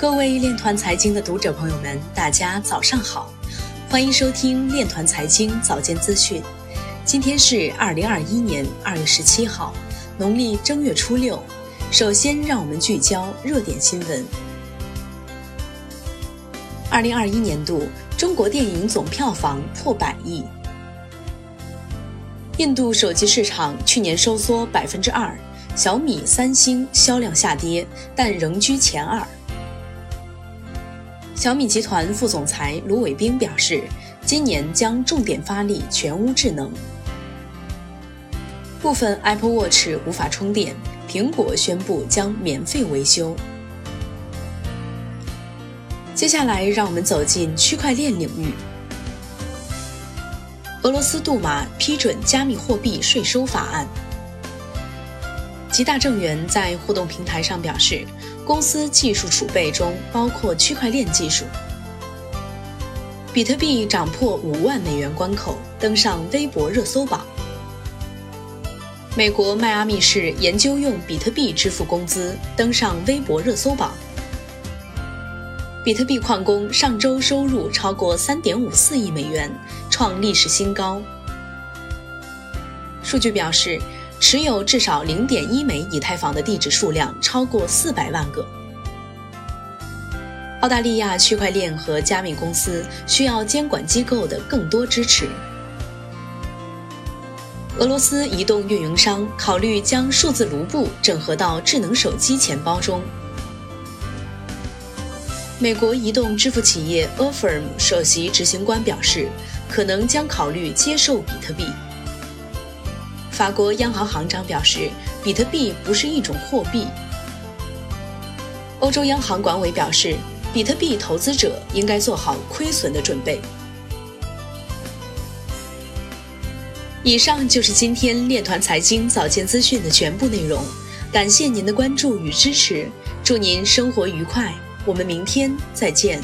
各位链团财经的读者朋友们，大家早上好，欢迎收听链团财经早间资讯。今天是二零二一年二月十七号，农历正月初六。首先，让我们聚焦热点新闻。二零二一年度中国电影总票房破百亿。印度手机市场去年收缩百分之二，小米、三星销量下跌，但仍居前二。小米集团副总裁卢伟冰表示，今年将重点发力全屋智能。部分 Apple Watch 无法充电，苹果宣布将免费维修。接下来，让我们走进区块链领域。俄罗斯杜马批准加密货币税收法案。吉大正源在互动平台上表示。公司技术储备中包括区块链技术。比特币涨破五万美元关口，登上微博热搜榜。美国迈阿密市研究用比特币支付工资，登上微博热搜榜。比特币矿工上周收入超过三点五四亿美元，创历史新高。数据表示。持有至少零点一枚以太坊的地址数量超过四百万个。澳大利亚区块链和加密公司需要监管机构的更多支持。俄罗斯移动运营商考虑将数字卢布整合到智能手机钱包中。美国移动支付企业 Affirm 首席执行官表示，可能将考虑接受比特币。法国央行行长表示，比特币不是一种货币。欧洲央行管委表示，比特币投资者应该做好亏损的准备。以上就是今天链团财经早间资讯的全部内容，感谢您的关注与支持，祝您生活愉快，我们明天再见。